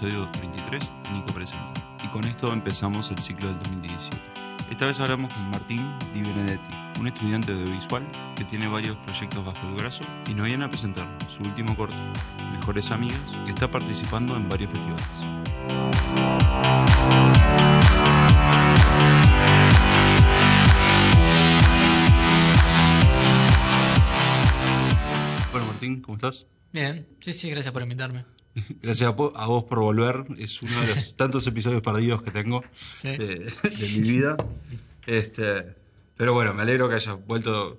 episodio 33 de Nico Presente. Y con esto empezamos el ciclo del 2017. Esta vez hablamos con Martín Di Benedetti, un estudiante de audiovisual que tiene varios proyectos bajo el brazo y nos viene a presentar su último corto, Mejores Amigas, que está participando en varios festivales. Bueno, Martín, ¿cómo estás? Bien, sí, sí, gracias por invitarme. Gracias a, vos por volver. Es uno de los tantos episodios perdidos que tengo Sí. de, de mi vida. Este, pero bueno, me alegro que hayas vuelto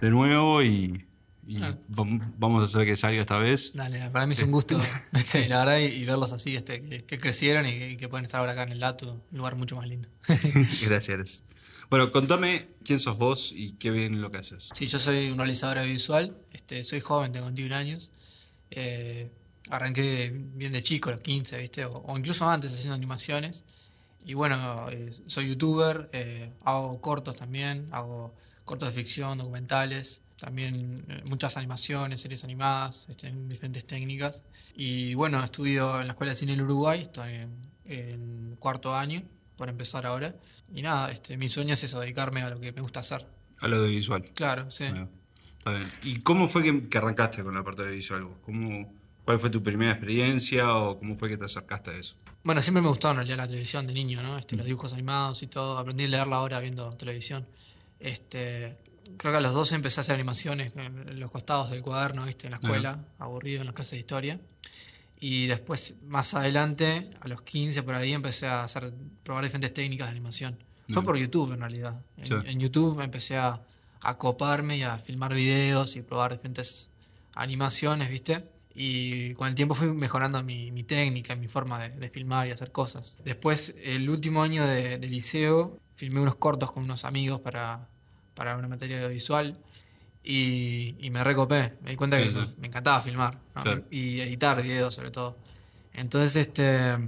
de nuevo y, y Ah. vam- vamos a hacer que salga esta vez. Dale, para mí es un gusto, sí, la verdad, y, y verlos así, este, que, que crecieron y que, y que pueden estar ahora acá en el Latu, un lugar mucho más lindo. Gracias. gracias. Bueno, contame quién sos vos y qué bien lo que haces. Sí, yo soy un realizador audiovisual, este, soy joven, tengo 21 años. eh, arranqué bien de chico, a los 15, ¿viste? O, o incluso antes haciendo animaciones. Y bueno, eh, soy youtuber, eh, hago cortos también, hago cortos de ficción, documentales, también eh, muchas animaciones, series animadas, este, en diferentes técnicas. Y bueno, estudio en la Escuela de Cine del Uruguay, estoy en, en cuarto año, por empezar ahora. Y nada, este, mi sueño es eso, dedicarme a lo que me gusta hacer. A lo de visual. Claro, sí. Bueno, está bien. ¿Y cómo fue que, que arrancaste con la parte de visual? vos? ¿Cómo, ¿Cuál fue tu primera experiencia o cómo fue que te acercaste a eso? Bueno, siempre me gustó en realidad la televisión de niño, ¿no? Este, los dibujos animados y todo. Aprendí a leerla ahora viendo televisión. Este, creo que a los 12 empecé a hacer animaciones en los costados del cuaderno, ¿viste? En la escuela, aburrido en las clases de historia. Y después, más adelante, a los 15 por ahí, empecé a hacer, probar diferentes técnicas de animación. Fue por YouTube en realidad. En, Sí. en YouTube empecé a, a coparme y a filmar videos y probar diferentes animaciones, ¿viste? Y con el tiempo fui mejorando mi, mi técnica, mi forma de, de filmar y hacer cosas. Después, el último año de, de liceo, filmé unos cortos con unos amigos para, para una materia audiovisual y, y me recopé. Me di cuenta Sí, que sí. me, encantaba filmar ¿no? Claro. y editar videos sobre todo. Entonces, este,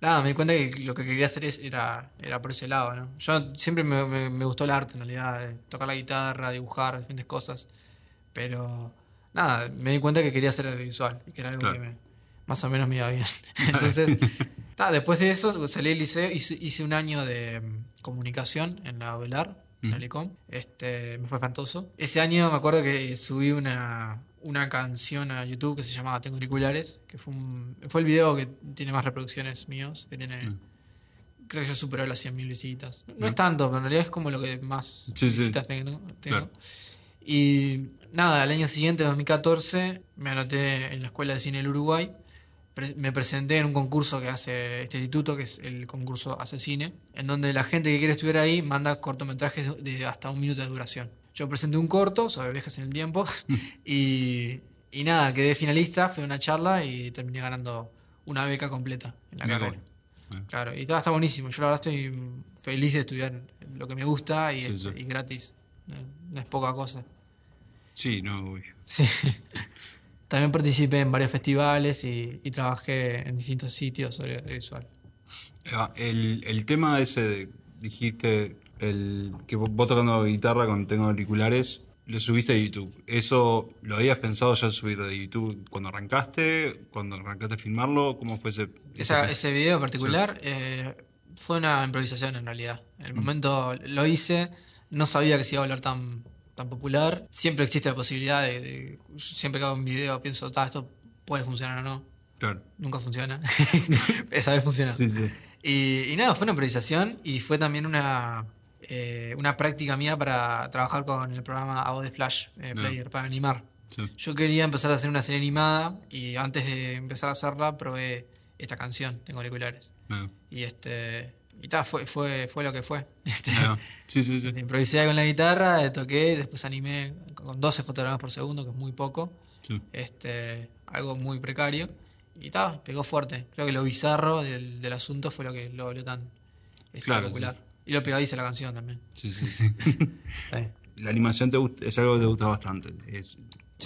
nada, me di cuenta que lo que quería hacer es- era, era por ese lado, ¿no? Yo siempre me, me- me gustó el arte, en realidad, de tocar la guitarra, dibujar, diferentes cosas, pero nada, me di cuenta que quería hacer audiovisual y que era algo Claro. que me, más o menos me iba bien. Entonces, después de eso salí del liceo, hice, hice un año de mm, comunicación en la Ovelar, en la Mm. Licom. Este, me fue espantoso. Ese año me acuerdo que subí una, una canción a YouTube que se llamaba Tengo auriculares, que fue, un- fue el video que tiene más reproducciones míos, que tiene... Mm. Creo que yo superó las 100.000 visitas. No Mm. es tanto, pero en realidad es como lo que más Sí, sí. visitas tengo. tengo. Claro. Y nada, al año siguiente, 2014, me anoté en la Escuela de Cine del Uruguay. Pre- me presenté en un concurso que hace este instituto, que es el concurso Hace Cine, en donde la gente que quiere estudiar ahí manda cortometrajes de, hasta un minuto de duración. Yo presenté un corto sobre viajes en el tiempo y, y nada, quedé finalista, fui a una charla y terminé ganando una beca completa en la Mirá carrera. Bueno. Claro, y todo está buenísimo. Yo la verdad estoy feliz de estudiar lo que me gusta y, Sí, sí. y gratis. No es poca cosa. Sí, no, uy. Sí. También participé en varios festivales y, y trabajé en distintos sitios sobre audiovisual. Ah, El, el tema ese, de- dijiste, el que vos tocando guitarra con tengo auriculares, lo subiste a YouTube. ¿Eso lo habías pensado ya subir de YouTube cuando arrancaste? ¿Cuando arrancaste a filmarlo? ¿Cómo fue ese? Esa- ese video en particular eh, fue una improvisación en realidad. En el momento lo hice, no sabía que se iba a volver tan, tan popular. Siempre existe la posibilidad de, de- siempre que hago un video pienso, "Ta, esto puede funcionar o no. Claro. Nunca funciona. Esa vez funcionó. Sí, sí. Y, y nada, fue una improvisación y fue también una, eh, una práctica mía para trabajar con el programa Adobe Flash eh. Player para animar. sí. Yo quería empezar a hacer una serie animada y antes de empezar a hacerla probé esta canción, Tengo auriculares. Y este y ta, fue, fue, fue lo que fue. Este, sí, sí, sí. improvisé con la guitarra, eh, toqué, después animé con 12 fotogramas por segundo, que es muy poco. sí. Este, algo muy precario. Y ta, pegó fuerte. Creo que lo bizarro del, del asunto fue lo que lo volvió tan Claro, espectacular. Y lo pegadiza la canción también. Sí, sí, sí. ¿La animación te gusta, es algo que te gusta bastante? Es-.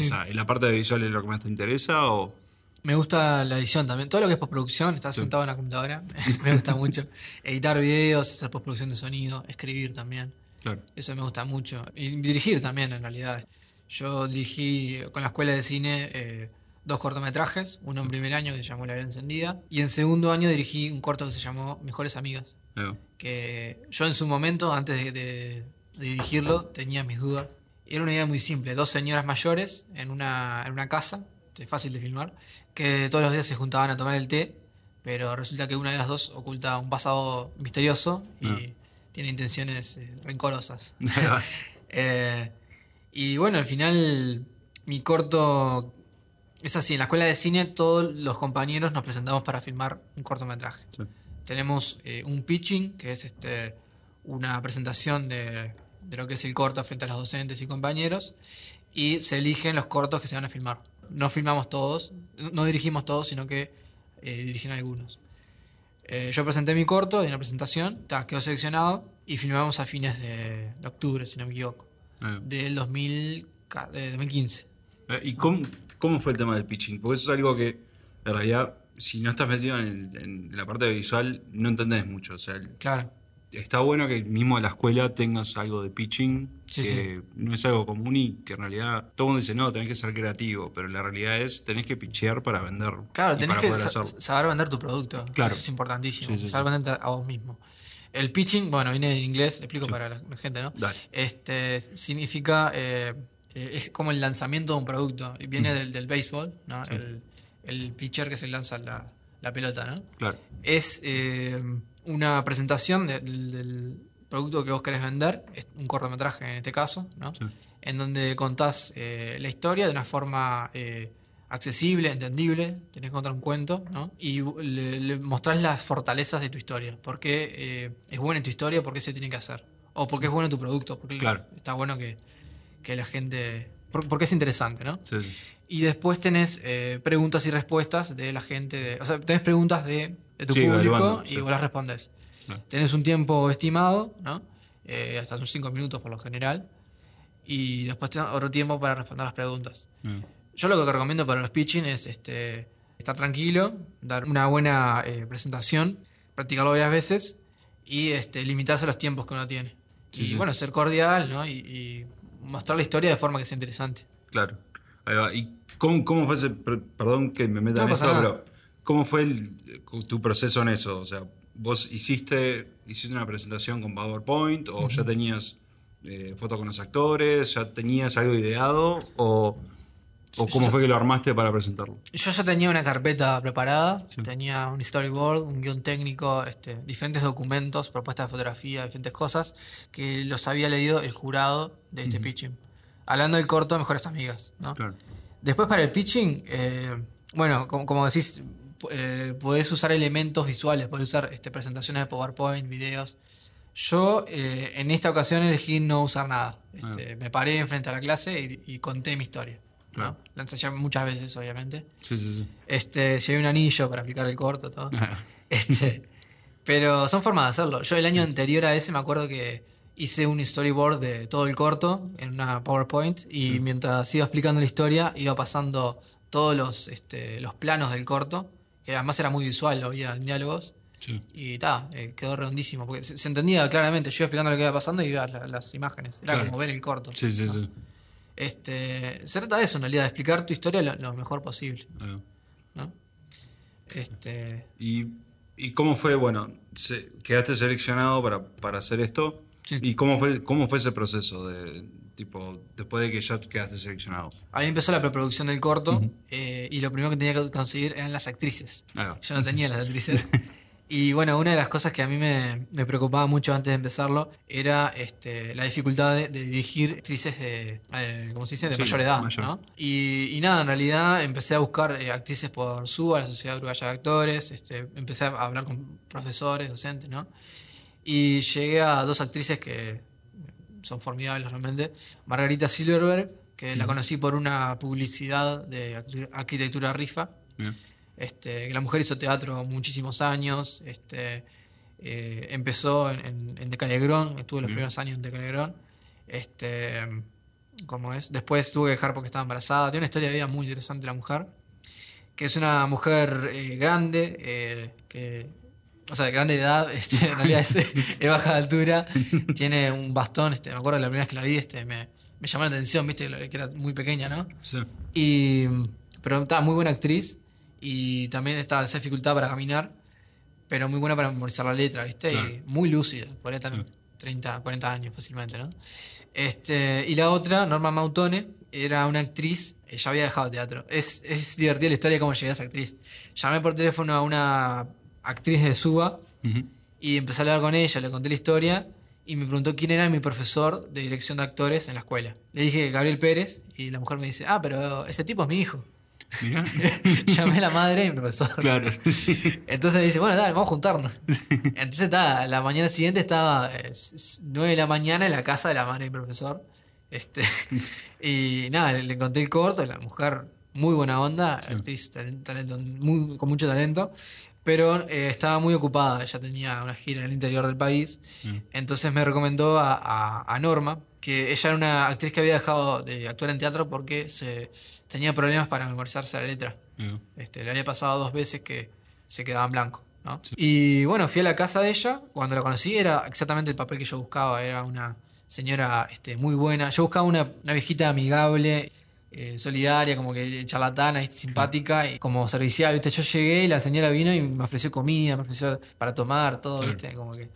O sea, ¿en la parte de visual es lo que más te interesa o...? Me gusta la edición también. Todo lo que es postproducción, estar sentado en la computadora, me gusta mucho. Editar videos, hacer postproducción de sonido, escribir también. Claro. Eso me gusta mucho. Y dirigir también, en realidad. Yo dirigí con la escuela de cine eh, dos cortometrajes, uno en primer año que se llamó La Vida Encendida, y en segundo año dirigí un corto que se llamó Mejores Amigas, Ahí va. que yo en su momento, antes de, de- de dirigirlo, tenía mis dudas. Era una idea muy simple, dos señoras mayores en una, en una casa, fácil de filmar, que todos los días se juntaban a tomar el té, pero resulta que una de las dos oculta un pasado misterioso y Ah. tiene intenciones eh, rencorosas. Eh, y bueno, al final mi corto es así, en la escuela de cine todos los compañeros nos presentamos para filmar un cortometraje. Sí. Tenemos eh, un pitching, que es este una presentación de, de lo que es el corto frente a los docentes y compañeros, y se eligen los cortos que se van a filmar. No filmamos todos, no dirigimos todos, sino que eh, dirigen algunos. Eh, yo presenté mi corto en la presentación, ta, quedó seleccionado y filmamos a fines de, de octubre, si no me equivoco, va. del 2000, ca- de 2015. Eh, ¿Y cómo, cómo fue el tema del pitching? Porque eso es algo que, en realidad, si no estás metido en, el- en la parte visual, no entendés mucho. O sea, Claro, está bueno que mismo en la escuela tengas algo de pitching, Sí, que no es algo común y que en realidad todo el mundo dice, no, tenés que ser creativo, pero la realidad es, tenés que pitchear para vender. claro tenés que sa- saber vender tu producto. Claro. Eso es importantísimo. Sí, saber venderte a vos mismo. El pitching, bueno, viene en inglés, explico para la gente, ¿no? Dale. Este significa eh, eh, es como el lanzamiento de un producto. Viene Mm. del, del béisbol, ¿no? El pitcher que se lanza la, la pelota, ¿no? Claro. Es eh, una presentación de- del, del producto que vos querés vender, es un cortometraje en este caso, ¿no? Sí. En donde contás eh, la historia de una forma eh, accesible, entendible, tenés que contar un cuento, ¿no? Y le, le mostrás las fortalezas de tu historia, por qué eh, es buena tu historia, por qué se tiene que hacer, o por qué es bueno tu producto, porque Claro. está bueno que, que la gente... por- Porque es interesante, ¿no? Sí, sí. Y después tenés eh, preguntas y respuestas de la gente. De, o sea, tenés preguntas de, de tu Sí, público evaluando, y sí. vos las respondés. Claro. Tenés un tiempo estimado, ¿no? Eh, hasta unos 5 minutos por lo general. Y después tenés otro tiempo para responder las preguntas. Eh, Yo lo que recomiendo para los pitching es este, estar tranquilo, dar una buena eh, presentación, practicarlo varias veces y este, limitarse a los tiempos que uno tiene. Sí, y sí. bueno, ser cordial, ¿no? Y, y mostrar la historia de forma que sea interesante. Claro. Ahí va. ¿Y cómo, cómo fue ese, per- perdón que me meta No en esto, nada. pero ¿cómo fue el- tu proceso en eso? O sea, vos hiciste, hiciste una presentación con PowerPoint o ya tenías eh, fotos con los actores, ya tenías algo ideado o, o cómo Yo- fue que lo armaste para presentarlo? Yo ya tenía una carpeta preparada, Sí. tenía un storyboard, un guion técnico, este, diferentes documentos, propuestas de fotografía, diferentes cosas que los había leído el jurado de este pitching. Hablando del corto Mejores Amigas, ¿no? Claro. Después para el pitching, eh, bueno, como, como decís, eh, podés usar elementos visuales, podés usar este, presentaciones de PowerPoint, videos. Yo eh, en esta ocasión elegí no usar nada. Este, Me paré enfrente a la clase y, y conté mi historia. La ensayé muchas veces, obviamente. Sí, sí, sí. Este, llevé un anillo para aplicar el corto, todo. Este, pero son formas de hacerlo. Yo el año anterior a ese me acuerdo que hice un storyboard de todo el corto en una PowerPoint y mientras iba explicando la historia iba pasando todos los, este, los planos del corto, que además era muy visual, lo había en diálogos. Sí. Y ta, eh, quedó redondísimo, porque se, se entendía claramente, yo iba explicando lo que iba pasando y iba la- las imágenes. Era Claro. como ver el corto. Sí, sí, sí. Este, se trata de eso en realidad, de explicar tu historia lo, lo mejor posible. Va. ¿no? Este, ¿Y, y cómo fue, bueno, se- quedaste seleccionado para, para hacer esto? Sí. ¿Y cómo fue, cómo fue ese proceso de, tipo, después de que ya quedaste seleccionado? Ahí empezó la preproducción del corto eh, y lo primero que tenía que conseguir eran las actrices. Ahí va. Yo no tenía las actrices. Y bueno, una de las cosas que a mí me, me preocupaba mucho antes de empezarlo era este, la dificultad de, de dirigir actrices de, eh, ¿cómo se dice? de Sí, mayor edad. mayor. ¿no? Y, y nada, en realidad empecé a buscar eh, actrices por SUA, la Sociedad Uruguaya de Actores, este, empecé a hablar con profesores, docentes, ¿no? Y llegué a dos actrices que son formidables realmente. Margarita Silverberg, que la conocí por una publicidad de arqu- arquitectura rifa. Bien. Este, que la mujer hizo teatro muchísimos años. Este, eh, empezó en, en, en Decalegrón, estuvo los Bien. primeros años en Decalegrón. Este, ¿cómo es? Después tuve que dejar porque estaba embarazada. Tiene una historia de vida muy interesante la mujer. Que es una mujer eh, grande, eh, que, o sea, de grande edad, este, en realidad es de baja altura. Tiene un bastón, este, me acuerdo de la primera vez que la vi, este, me, me llamó la atención, viste, que era muy pequeña, ¿no? Sí. Y Pero estaba muy buena actriz y también estaba esa dificultad para caminar, pero muy buena para memorizar la letra, ¿viste? Y muy lúcida, podría estar 30, 40 años fácilmente, ¿no? Este, y la otra, Norma Mautone, era una actriz, ella había dejado teatro. Es, es divertida la historia de cómo llegué a esa actriz. Llamé por teléfono a una actriz de Suba y empecé a hablar con ella, le conté la historia y me preguntó quién era mi profesor de dirección de actores en la escuela. Le dije Gabriel Pérez y la mujer me dice, ah, pero ese tipo es mi hijo. Llamé a la madre y mi profesor. Claro, Entonces dice, bueno, dale, vamos a juntarnos. Entonces estaba, la mañana siguiente estaba 9 de la mañana en la casa de la madre de mi profesor. Este, y nada, le, conté el corto, la mujer muy buena onda, talento, muy, con mucho talento, pero eh, estaba muy ocupada, ella tenía una gira en el interior del país, mm. entonces me recomendó a, a, Norma, que ella era una actriz que había dejado de actuar en teatro porque se tenía problemas para memorizarse la letra. Este, le había pasado dos veces que se quedaba en blanco. ¿no? Y bueno, fui a la casa de ella, cuando la conocí era exactamente el papel que yo buscaba, era una señora este, muy buena. Yo buscaba una, una viejita amigable, eh, solidaria, como que charlatana, simpática y como servicial. ¿viste? Yo llegué y la señora vino y me ofreció comida, me ofreció para tomar, todo, ¿viste? Como que.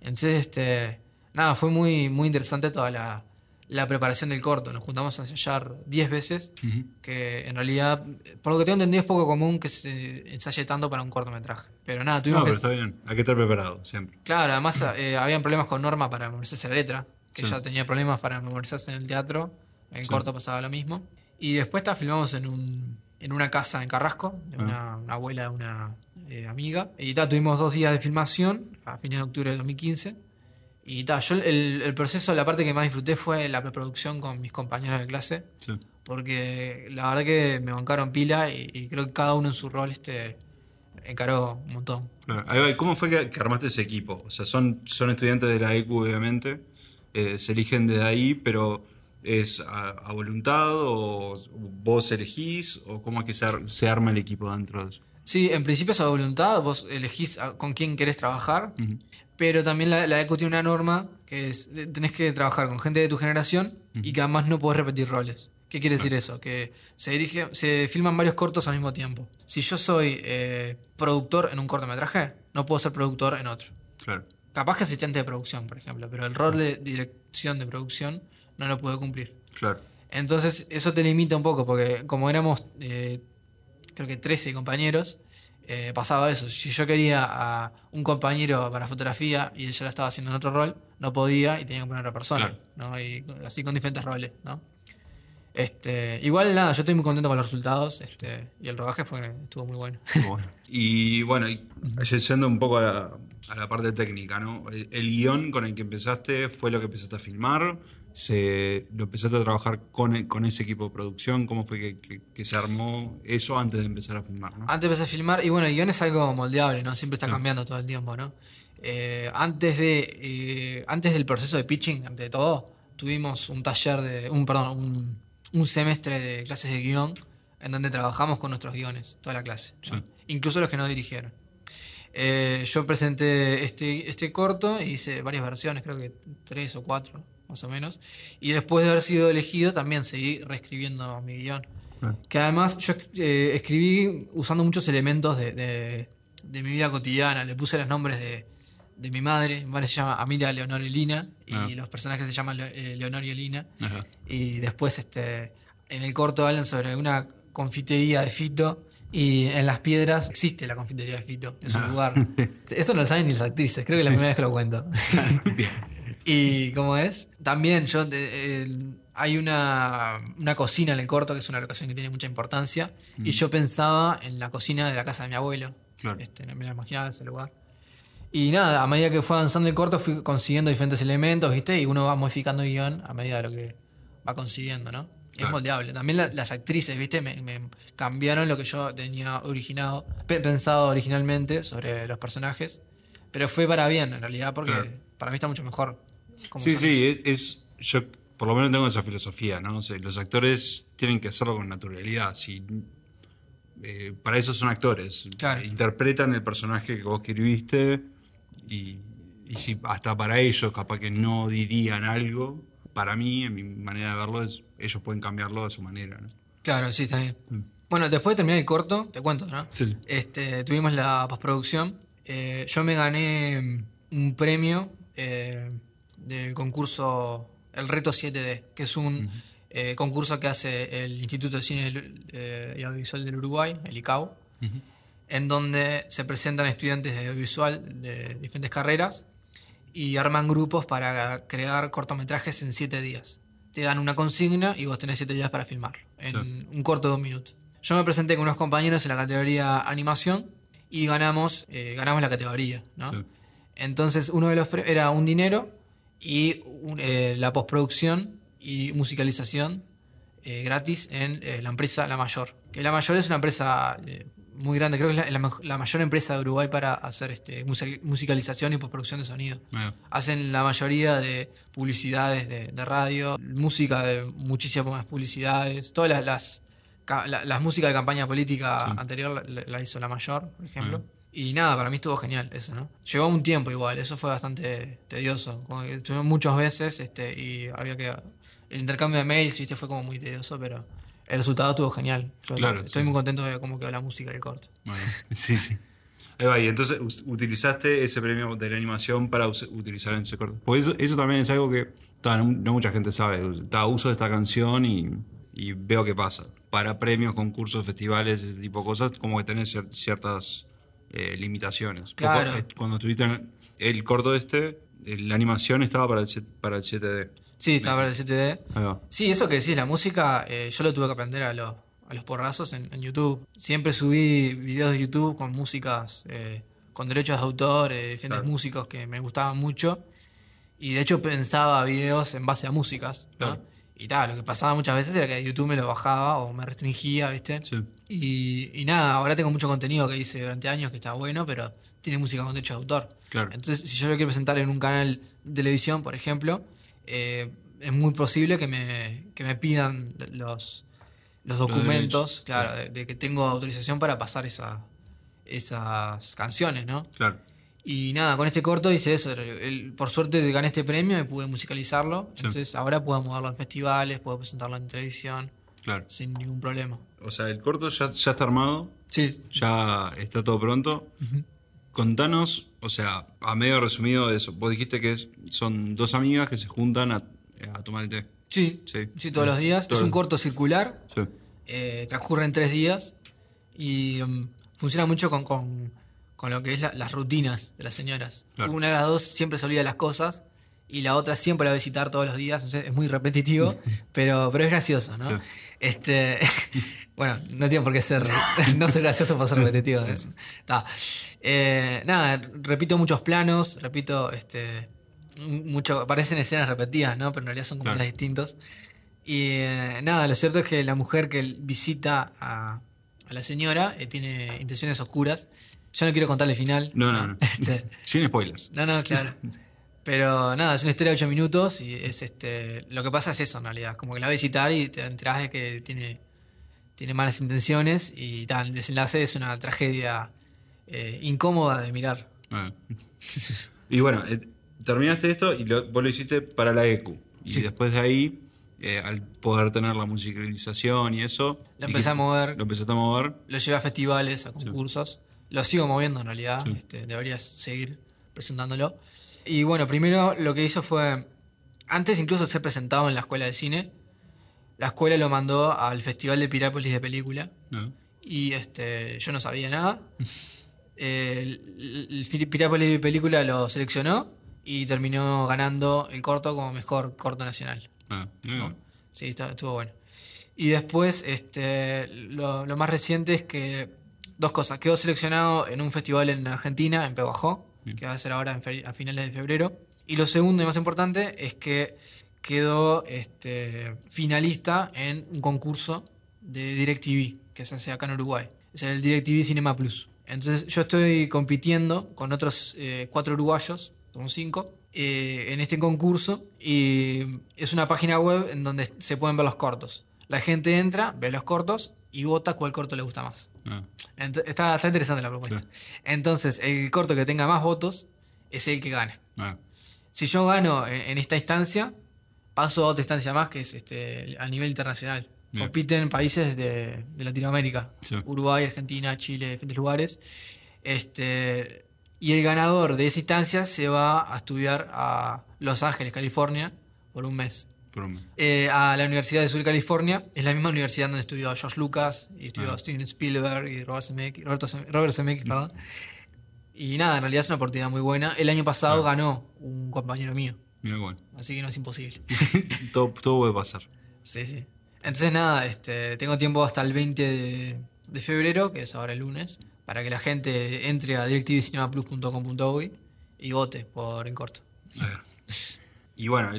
Entonces, este. Nada, fue muy, muy interesante toda la, la preparación del corto. Nos juntamos a ensayar 10 veces, que en realidad, por lo que tengo entendido, es poco común que se ensaye tanto para un cortometraje. Pero nada, tuvimos. No, pero está bien, hay que estar preparado siempre. Claro, además eh, habían problemas con Norma para memorizarse la letra, que ella tenía problemas para memorizarse en el teatro. En corto pasaba lo mismo. Y después está, filmamos en, un, en una casa en Carrasco, de una, ah. abuela de una eh, amiga. Y tuvimos dos días de filmación a fines de octubre de 2015 y ta, yo el, proceso, la parte que más disfruté fue la preproducción con mis compañeros de clase. Porque la verdad que me bancaron pila y, creo que cada uno en su rol este, encaró un montón. ¿Cómo fue que, armaste ese equipo? O sea, son, son estudiantes de la ECU, obviamente. Eh, se eligen de ahí, pero ¿es a, voluntad o vos elegís? ¿O cómo es que se, arma el equipo dentro de eso? Sí, en principio es a voluntad, vos elegís con quién querés trabajar, pero también la, la ECU tiene una norma que es, tenés que trabajar con gente de tu generación y que además no podés repetir roles. ¿Qué quiere decir eso? Que se dirige, se filman varios cortos al mismo tiempo. Si yo soy eh, productor en un cortometraje, no puedo ser productor en otro. Claro. Capaz que asistente de producción, por ejemplo, pero el rol de dirección de producción no lo puedo cumplir. Claro. Entonces, eso te limita un poco, porque como éramos, eh, creo que 13 compañeros, eh, pasaba eso. Si yo quería a un compañero para fotografía y él ya lo estaba haciendo en otro rol, no podía y tenía que poner a otra persona. ¿no? Y así con diferentes roles, ¿no? Este, igual nada, yo estoy muy contento con los resultados este, y el rodaje fue, estuvo muy bueno. Y bueno, y, yendo un poco a la, parte técnica, ¿no? El, el, guion con el que empezaste fue lo que empezaste a filmar se, lo empezaste a trabajar con, con ese equipo de producción? ¿Cómo fue que, se armó eso antes de empezar a filmar? Antes de empezar a filmar, y bueno, el guion es algo moldeable, ¿no? Siempre está cambiando todo el tiempo, ¿no? Eh, antes, de, eh, antes del proceso de pitching, ante todo, tuvimos un taller de, un, perdón, un, semestre de clases de guion en donde trabajamos con nuestros guiones, toda la clase, incluso los que no dirigieron. Eh, yo presenté este, este corto, hice varias versiones, creo que tres o cuatro, más o menos. Y después de haber sido elegido, también seguí reescribiendo mi guion. Que además yo eh, escribí usando muchos elementos de, de, mi vida cotidiana. Le puse los nombres de, de mi madre. Mi madre se llama Amira Leonor y Lina. Y ah. los personajes se llaman eh, Leonor y Lina. Y después este, en el corto hablan sobre una confitería de Fito. Y en las piedras existe la confitería de Fito, en su ah. lugar. Eso no lo saben ni las actrices, creo que es la primera vez que lo cuento. Bien. Y como es, también yo hay una, cocina en el corto, que es una locación que tiene mucha importancia, y yo pensaba en la cocina de la casa de mi abuelo. Este, me la imaginaba ese lugar. Y nada, a medida que fue avanzando el corto, fui consiguiendo diferentes elementos, ¿viste? Y uno va modificando el guion a medida de lo que va consiguiendo, ¿no? Es moldeable. También las actrices, ¿viste? Me, me, cambiaron lo que yo tenía originado, pensado originalmente sobre los personajes. Pero fue para bien, en realidad, porque para mí está mucho mejor Sí, sí, es, yo por lo menos tengo esa filosofía, ¿no? los actores tienen que hacerlo con naturalidad. Si, eh, para eso son actores. Interpretan el personaje que vos escribiste y, y, si hasta para ellos capaz que no dirían algo, para mí, en mi manera de verlo, ellos pueden cambiarlo de su manera. Claro, sí, está bien. Mm. Bueno, después de terminar el corto, te cuento, ¿no? Sí, sí. Este, tuvimos la postproducción. Eh, yo me gané un premio eh, del concurso El Reto 7D, que es un eh, concurso que hace el Instituto de Cine eh, y Audiovisual del Uruguay, el ICAO, Ujú. en donde se presentan estudiantes de audiovisual de diferentes carreras y arman grupos para crear cortometrajes en siete días. Te dan una consigna y vos tenés siete días para filmarlo, en Claro. un corto de un minuto. Yo me presenté con unos compañeros en la categoría animación y ganamos, eh, ganamos la categoría, ¿no? Sí. Entonces uno de los era un dinero y eh, la postproducción y musicalización eh, gratis en eh, la empresa La Mayor. Que La Mayor es una empresa eh, muy grande, creo que es la, la mej- la mayor empresa de Uruguay para hacer este, musi- musicalización y postproducción de sonido. Bueno, Hacen la mayoría de publicidades de, de radio, música de muchísimas publicidades, todas las, las, ca- la- las músicas de campaña política Sí. anterior la, la hizo La Mayor, por ejemplo. Ah. Y nada, para mí estuvo genial eso, ¿no? Llevó un tiempo igual, eso fue bastante tedioso. Como que estuvimos muchas veces este, y había que... El intercambio de mails, viste, fue como muy tedioso, pero el resultado estuvo genial. Yo Claro, Estoy sí. muy contento de cómo quedó la música del corto. bueno. Sí, sí. Ahí va, y entonces utilizaste ese premio de la animación para utilizar en ese corto. Porque eso, eso también es algo que no, no mucha gente sabe. Ta, uso de esta canción y, y veo qué pasa. Para premios, concursos, festivales, ese tipo de cosas, como que tenés cier- ciertas eh, limitaciones. Claro. eh, Cuando estuviste en el corto este, eh, la animación estaba para el, para el 7D. Sí, estaba para el 7D. Ahí va. Sí, eso que decís, la música, eh, yo lo tuve que aprender a, los a los porrazos en, en YouTube. Siempre subí videos de YouTube con músicas, eh, con derechos de autor, diferentes Claro. músicos que me gustaban mucho. Y de hecho pensaba videos en base a músicas, ¿no? Claro. Y tal, lo que pasaba muchas veces era que YouTube me lo bajaba o me restringía, ¿viste? Sí. Y, y nada, ahora tengo mucho contenido que hice durante años que está bueno, pero tiene música con derecho de autor. Claro. Entonces, si yo lo quiero presentar en un canal de televisión, por ejemplo, eh, es muy posible que me, que me pidan los, los documentos, claro, sí. de, de que tengo autorización para pasar esa, esas canciones, ¿no? Claro. Y nada, con este corto hice eso. El- por suerte gané este premio y pude musicalizarlo. Sí. Entonces ahora puedo moverlo en festivales, puedo presentarlo en televisión Claro. sin ningún problema. O sea, el corto ya, ya está armado, Sí, ya está todo pronto. Contanos, o sea, a medio resumido de eso. Vos dijiste que es- son dos amigas que se juntan a, a tomar el té. sí, Sí. sí, todos los días. Todos es un corto circular, Sí. eh, transcurre en tres días y mm, funciona mucho con, con, con lo que es la- las rutinas de las señoras. Claro. Una de las dos siempre se olvida las cosas y la otra siempre la va a visitar todos los días. Entonces, es muy repetitivo, pero, pero es gracioso, ¿no? Sí. Este, bueno, no tiene por qué ser, no ser gracioso por ser repetitivo. sí, ¿eh? sí. Eh, nada, repito muchos planos, repito, este, mucho, parecen escenas repetidas, ¿no? Pero en realidad son como Claro. distintos. Y eh, nada, lo cierto es que la mujer que visita a, a la señora eh, tiene intenciones oscuras. Yo no quiero contarle el final. No, no, no. Este, Sin spoilers. no, no, claro. Pero nada, es una historia de 8 minutos y es este. Lo que pasa es eso en realidad. Como que la va a visitar y te enterás de que tiene, tiene malas intenciones y tal. El desenlace es una tragedia eh, incómoda de mirar. Ah. y bueno, eh, terminaste esto y lo- vos lo hiciste para la EQ. Y Sí. después de ahí, eh, al poder tener la musicalización y eso. Lo empecé a mover. Lo empezaste a mover. Lo llevé a festivales, a concursos. Lo sigo moviendo en realidad. Sí. Este, deberías seguir presentándolo. Y bueno, primero lo que hizo fue. Antes incluso de ser presentado en la escuela de cine, la escuela lo mandó al Festival de Pirápolis de Película. ¿no? Y este, yo no sabía nada. El, el Pirápolis de Película lo seleccionó y terminó ganando el corto como mejor corto nacional. Ah, mira. Sí, estuvo bueno. Y después, este, lo, lo más reciente es que dos cosas. Quedó seleccionado en un festival en Argentina, en Peguajó, que va a ser ahora en a finales de febrero. Y lo segundo y más importante es que quedó este, finalista en un concurso de DirecTV que se hace acá en Uruguay. Es el DirecTV Cinema Plus. Entonces yo estoy compitiendo con otros eh, cuatro uruguayos, son cinco, eh, en este concurso y es una página web en donde se pueden ver los cortos. La gente entra, ve los cortos y vota cuál corto le gusta más. Ah, está, está interesante la propuesta. Sí. Entonces, el corto que tenga más votos es el que gana. ah, Si yo gano en, en esta instancia, paso a otra instancia más que es este, a nivel internacional. Bien. Compiten países de, de Latinoamérica. Sí. Uruguay, Argentina, Chile, diferentes lugares. Este, y el ganador de esa instancia se va a estudiar a Los Ángeles, California, por un mes. Eh, a la Universidad de Sur de California. Es la misma universidad donde estudió George Lucas y estudió Ah. Steven Spielberg y Robert Zemeckis. Robert Zemeckis, perdón. Y nada, en realidad es una oportunidad muy buena. El año pasado ganó un compañero mío, Mira, bueno. así que no es imposible. todo, todo puede pasar. Sí, sí. Entonces nada, este, tengo tiempo hasta el 20 de, de febrero, que es ahora el lunes, para que la gente entre a directivicinemaplus.com.uy y vote por En Corto. A ver. Y bueno,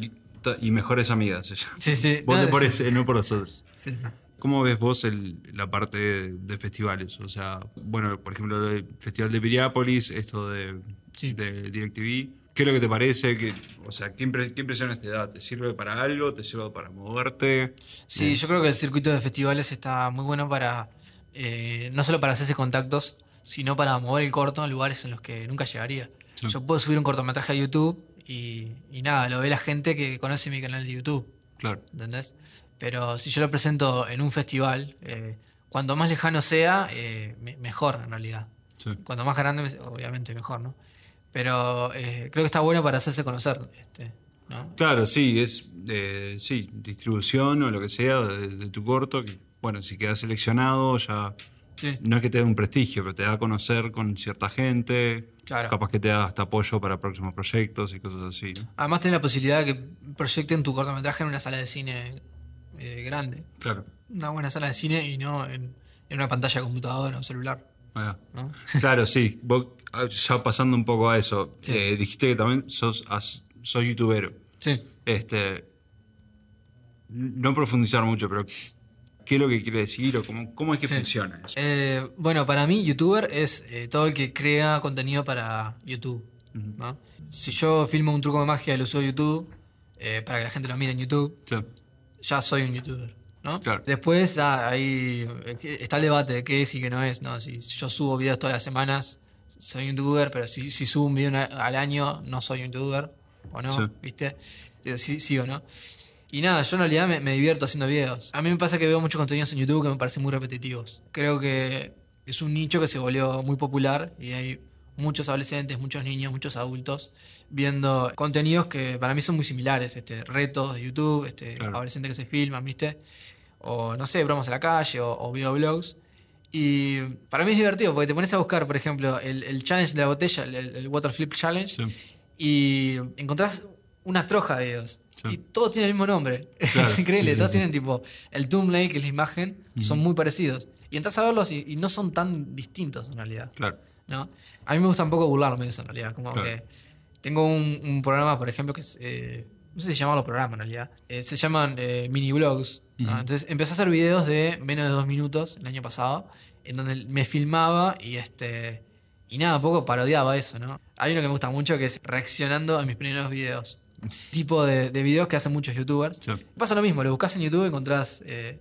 y mejores amigas. ella. Sí, sí. Vote No, por ese, no por los otros. Sí, sí. ¿Cómo ves vos el- la parte de, de festivales? O sea, bueno, por ejemplo, el Festival de Piriápolis, esto de, Sí. de DirecTV. ¿Qué es lo que te parece? ¿Qué, o sea, ¿qué, impre- qué te da? ¿Te sirve para algo? ¿Te sirve para moverte? Sí, yo creo que el circuito de festivales está muy bueno para, eh, no solo para hacerse contactos, sino para mover el corto en lugares en los que nunca llegaría. Sí. Yo puedo subir un cortometraje a YouTube y, y nada, lo ve la gente que conoce mi canal de YouTube. Claro, ¿entendés? Pero si yo lo presento en un festival, eh, cuanto más lejano sea, eh, me- mejor en realidad. sí. Cuanto más grande, obviamente mejor, ¿no? Pero eh, creo que está bueno para hacerse conocer, este, ¿no? Claro, sí, es eh, sí, distribución o lo que sea de, de tu corto. Que, bueno, si quedas seleccionado, ya Sí, no es que te dé un prestigio, pero te da a conocer con cierta gente. Claro. Capaz que te da hasta apoyo para próximos proyectos y cosas así. ¿no? Además tenés la posibilidad de que proyecten tu cortometraje en una sala de cine eh, grande. Claro. Una buena sala de cine y no en, en una pantalla de computadora o celular, Ah, ¿no? Claro, sí. Vos, ah, ya pasando un poco a eso, Sí. eh, dijiste que también sos, as- sos youtubero. Sí. Este, no profundizar mucho, pero ¿qué es lo que quiere decir o cómo, cómo es que Sí. funciona eso? Eh, bueno, para mí, youtuber es eh, todo el que crea contenido para YouTube. ¿no? Si yo filmo un truco de magia y lo subo a YouTube, eh, para que la gente lo mire en YouTube, ya soy un youtuber. ¿no? Claro. Después ah, ahí está el debate de qué es y qué no es. ¿no? Si yo subo videos todas las semanas, soy un youtuber, pero si, si subo un video al año, no soy un youtuber. ¿O no? Sí. ¿Viste? Sí, sí o no. Y nada, yo en realidad me, me divierto haciendo videos. A mí me pasa que veo muchos contenidos en YouTube que me parecen muy repetitivos. Creo que es un nicho que se volvió muy popular y hay muchos adolescentes, muchos niños, muchos adultos viendo contenidos que para mí son muy similares. Este, retos de YouTube, este, Claro. adolescentes que se filman, ¿viste? O no sé, bromas a la calle o, o videoblogs. Y para mí es divertido porque te pones a buscar, por ejemplo, el, el challenge de la botella, el, el Water Flip Challenge, Sí. y encontrás una troja de videos. Y todos tienen el mismo nombre. Claro, es increíble. sí, todos sí. tienen tipo el thumbnail, que es la imagen, son muy parecidos. Y entras a verlos y, y no son tan distintos en realidad. Claro. ¿no? A mí me gusta un poco burlarme de eso en realidad. Como que tengo un, un programa, por ejemplo, que es. eh, no sé si se llaman los programas en realidad. Eh, se llaman eh, mini blogs. Entonces empecé a hacer videos de menos de dos minutos el año pasado. En donde me filmaba y este. Y nada, un poco parodiaba eso, ¿no? Hay uno que me gusta mucho que es reaccionando a mis primeros videos. Tipo de, de videos que hacen muchos youtubers. Sí. Pasa lo mismo, lo buscas en YouTube y encontrás. eh,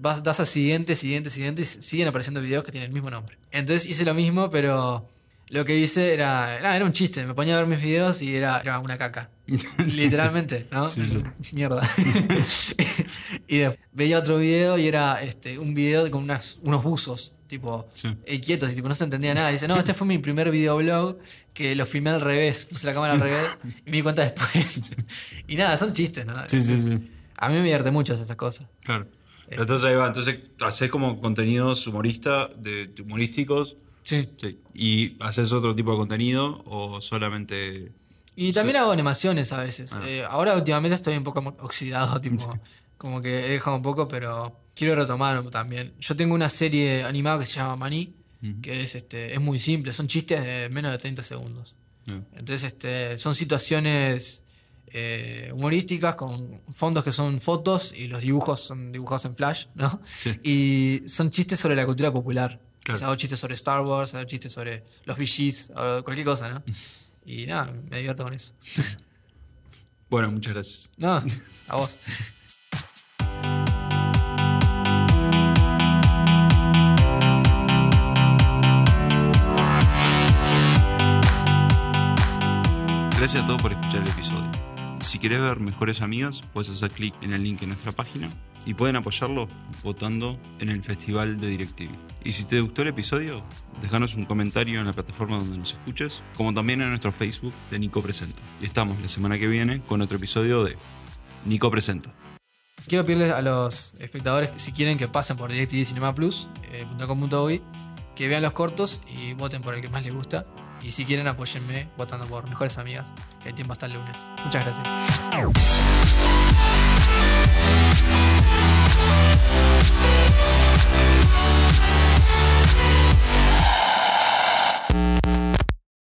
vas, das al siguiente, siguiente, siguiente, y siguen apareciendo videos que tienen el mismo nombre. Entonces hice lo mismo, pero lo que hice era. Era, era un chiste. Me ponía a ver mis videos y era, era una caca. Literalmente, ¿no? Sí, sí. Mierda. y después veía otro video y era este, un video con unas, unos buzos, tipo, Sí. eh, quietos, y tipo, no se entendía nada. Dice, no, este fue mi primer videoblog que lo filmé al revés, puse la cámara al revés y me di cuenta después. y nada, son chistes, ¿no? Sí, sí, sí. A mí me divierte mucho esas cosas. Claro. Pero entonces ahí va. Entonces, haces como contenidos humorista, de, humorísticos. Sí. Sí. ¿Y haces otro tipo de contenido o solamente.? Y también hago animaciones a veces. Ah. Eh, ahora últimamente estoy un poco oxidado, tipo, como que he dejado un poco, pero quiero retomar también. Yo tengo una serie animada que se llama Maní, que es este es muy simple, son chistes de menos de 30 segundos. No. Entonces, este, son situaciones eh, humorísticas con fondos que son fotos y los dibujos son dibujados en flash, ¿no? Sí. Y son chistes sobre la cultura popular. Claro. Quizás hago chistes sobre Star Wars, hago chistes sobre los VGs o cualquier cosa, ¿no? Y nada, me divierto con eso. Bueno, muchas gracias. No, a vos. Gracias a todos por escuchar el episodio. Si querés ver mejores amigas, puedes hacer clic en el link en nuestra página Y pueden apoyarlo votando en el Festival de DirecTV. Y si te gustó el episodio, déjanos un comentario en la plataforma donde nos escuches, como también en nuestro Facebook de Nico Presenta. Y estamos la semana que viene con otro episodio de Nico Presenta. Quiero pedirles a los espectadores, si quieren, que pasen por DirecTV Cinema Plus, eh, que vean los cortos y voten por el que más les gusta. Y si quieren, apóyenme votando por Mejores Amigas, que hay tiempo hasta el lunes. Muchas gracias.